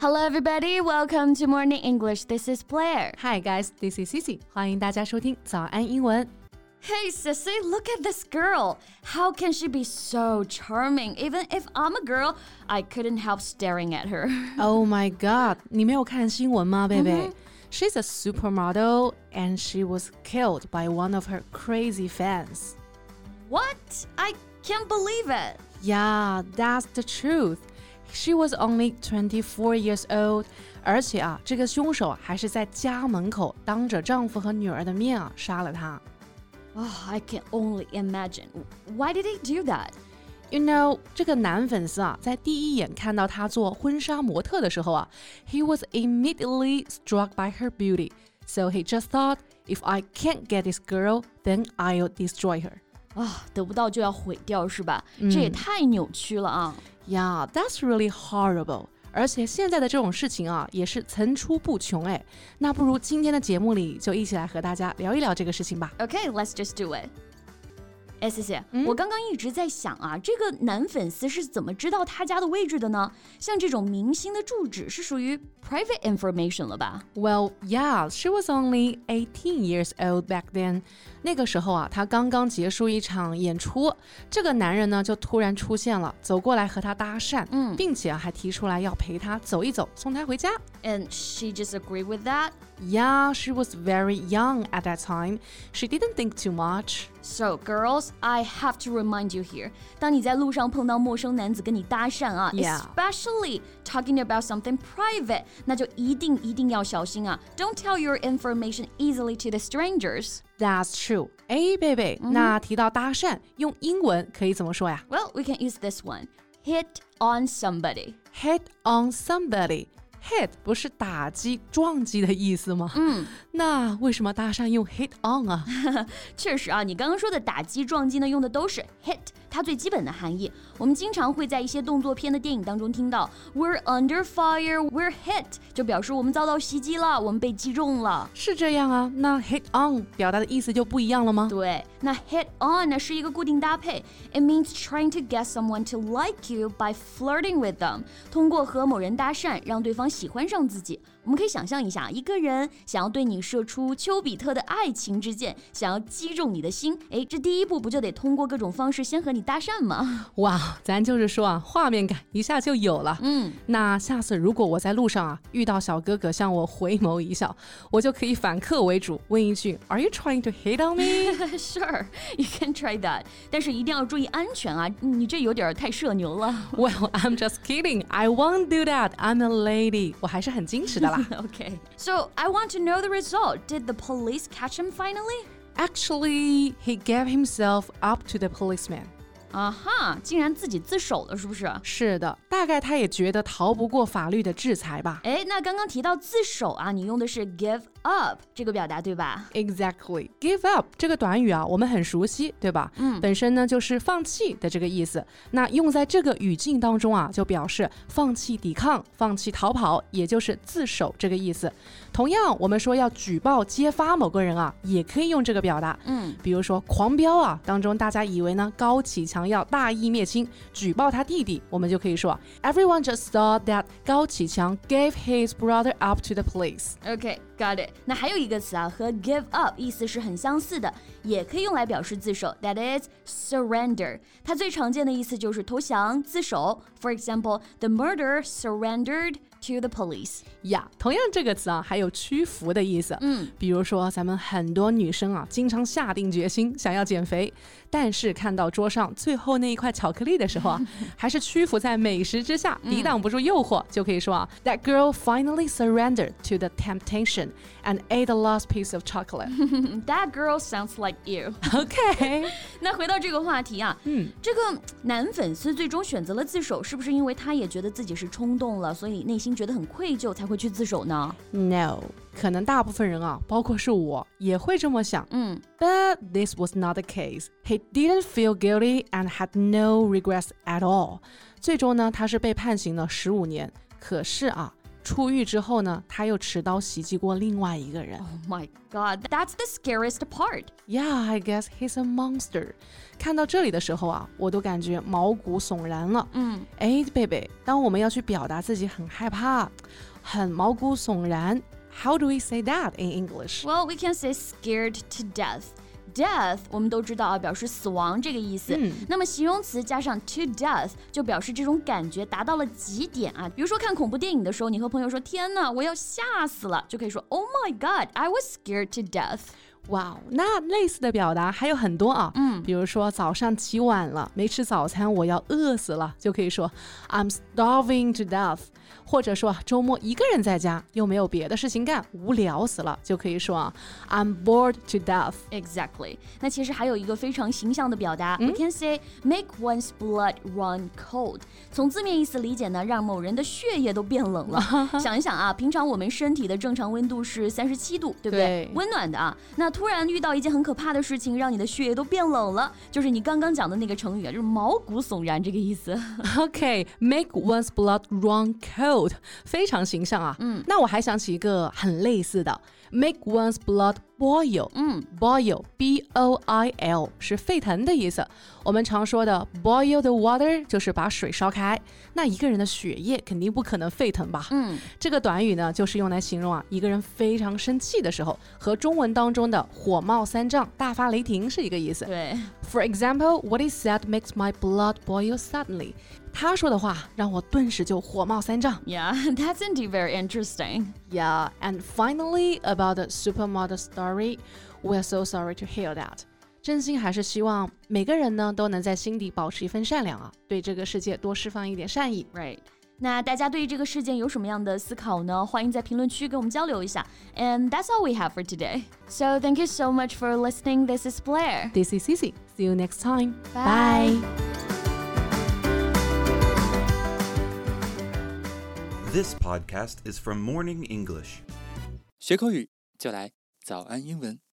Hello, everybody. Welcome to Morning English. This is Blair. Hi, guys. This is Cici. 欢迎大家收听早安英文。Hey, Cici, look at this girl. How can she be so charming? Even if I'm a girl, I couldn't help staring at her. oh my god, 你没有看新闻吗，贝贝、mm hmm. She's a supermodel and she was killed by one of her crazy fans. What? I can't believe it. Yeah, that's the truth. She was only 24 years old. 而且啊，这个凶手还是在家门口当着丈夫和女儿的面啊杀了她。 Oh, I can only imagine. Why did he do that? You know，这个男粉丝啊，在第一眼看到她做婚纱模特的时候啊，he was immediately struck by her beauty. So he just thought, if I can't get this girl, then I'll destroy her. 啊，得不到就要毁掉是吧？这也太扭曲了啊！ Yeah, that's really horrible. 而且现在的这种事情啊，也是层出不穷哎。那不如今天的节目里就一起来和大家聊一聊这个事情吧。Okay, let's just do it. 哎，思思，我刚刚一直在想啊，这个男粉丝是怎么知道他家的位置的呢？像这种明星的住址是属于 private information 了吧？ Well, yeah, she was only 18 years old back then. 那个时候啊，她刚刚结束一场演出，这个男人呢就突然出现了，走过来和她搭讪，嗯并且啊还提出来要陪她走一走，送她回家。 And she just agreed with that. Yeah, she was very young at that time. She didn't think too much. So, girls, I have to remind you here，当你在路上碰到陌生男子跟你搭讪啊 Yeah. especially talking about something private，那就一定一定要小心啊！Don't tell your information easily to the strangers. That's true. 哎，贝贝，那提到搭讪，用英文可以怎么说呀 Well, we can use this one. Hit on somebody. ？Hit on somebody. Hit 不是打击、撞击的意思吗？嗯，那为什么搭讪用 hit on 啊？确实啊，你刚刚说的打击、撞击呢，用的都是 hit，它最基本的含义。我们经常会在一些动作片的电影当中听到 "We're under fire, we're hit"，就表示我们遭到袭击了，我们被击中了。是这样啊，那 hit on 表达的意思就不一样了吗？对，那 hit on 呢是一个固定搭配，it means trying to get someone to like you by flirting with them，通过和某人搭讪，让对方喜欢上自己。我们可以想象一下，一个人想要对你射出丘比特的爱情之箭，想要击中你的心，诶，这第一步不就得通过各种方式先和你搭讪吗？哇，咱就是说啊，画面感一下就有了。嗯，那下次如果我在路上啊遇到小哥哥向我回眸一笑，我就可以反客为主，问一句：Are you trying to hit on me？ Sure, you can try that，但是一定要注意安全啊！你这有点太社牛了。 Well, I'm just kidding. I won't do that. I'm a lady. 我还是很矜持的啦。 Okay, so I want to know the result. Did the police catch him finally? Actually, he gave himself up to the policeman. 啊哈，竟然自己自首了，是不是？是的，大概他也觉得逃不过法律的制裁吧。哎，那刚刚提到自首啊，你用的是 give up 这个表达对吧？Exactly, give up 这个短语啊，我们很熟悉，对吧？嗯，本身呢就是放弃的这个意思。那用在这个语境当中啊，就表示放弃抵抗、放弃逃跑，也就是自首这个意思。同样，我们说要举报、揭发某个人啊，也可以用这个表达。嗯，比如说《狂飙》啊当中，大家以为呢高启强要大义灭亲，举报他弟弟，我们就可以说啊 Everyone just thought that 高启强 gave his brother up to the police。 OK, Got it。那还有一个词啊，和 give up 意思是很相似的，也可以用来表示自首。That is surrender。它最常见的意思就是投降、自首。For example, the murderer surrendered to the police。呀同样这个词啊，还有屈服的意思。嗯，比如说咱们很多女生啊，经常下定决心想要减肥，但是看到桌上最后那一块巧克力的时候啊，还是屈服在美食之下，抵挡不住诱惑，就可以说啊，That girl finally surrendered to the temptation and ate the last piece of chocolate. That girl sounds like you。 OK，那回到这个话题啊，嗯，这个男粉丝最终选择了自首，是不是因为他也觉得自己是冲动了，所以内心觉得很愧疚才会去自首呢？ No，可能大部分人啊，包括是我，也会这么想。嗯 But this was not the case. He didn't feel guilty and had no regrets at all. 最终呢，他是被判刑了十五年。可是啊， 出狱之后呢，他又持刀袭击过另外一个人。Oh my god, that's the scariest part. Yeah, I guess he's a monster. 看到这里的时候啊，我都感觉毛骨悚然了。嗯，哎，贝贝，当我们要去表达自己很害怕、很毛骨悚然，How do we say that in English? Well, we can say scared to death. Death 我们都知道啊，表示死亡这个意思。嗯那么形容词加上 to death 就表示这种感觉达到了极点啊。比如说看恐怖电影的时候，你和朋友说：“天哪，我要吓死了！”就可以说：“Oh my god, I was scared to death。哇，那类似的表达还有很多啊。嗯比如说早上起晚了，没吃早餐，我要饿死了，就可以说 I'm starving to death。或者说周末一个人在家，又没有别的事情干，无聊死了，就可以说啊 I'm bored to death。Exactly。那其实还有一个非常形象的表达、w e can say make one's blood run cold。从字面意思理解呢，让某人的血液都变冷了。想一想啊，平常我们身体的正常温度是三十七度，对不对？对温暖的啊。那突然遇到一件很可怕的事情，让你的血液都变冷了，就是你刚刚讲的那个成语啊，就是毛骨悚然这个意思。OK，make、one's blood run cold，非常形象啊。嗯，那我还想起一个很类似的，make one's blood boil。嗯 boil，b o i l 是沸腾的意思。我们常说的 boil the water 就是把水烧开。那一个人的血液肯定不可能沸腾吧？嗯，这个短语呢，就是用来形容啊一个人非常生气的时候，和中文当中的火冒三丈、大发雷霆是一个意思。对。For example, what he said makes my blood boil suddenly. 他说的话让我顿时就火冒三丈。 Yeah, that's indeed very interesting. Yeah, and finally about the supermodel story, we're so sorry to hear that. 真心还是希望每个人呢都能在心底保持一份善良啊，对这个世界多释放一点善意。 Right. 那大家对于这个事件有什么样的思考呢？欢迎在评论区跟我们交流一下。And that's all we have for today. So thank you so much for listening. This is Blair. This is Cici. See you next time. Bye. This podcast is from Morning English. 学口语就来早安英文。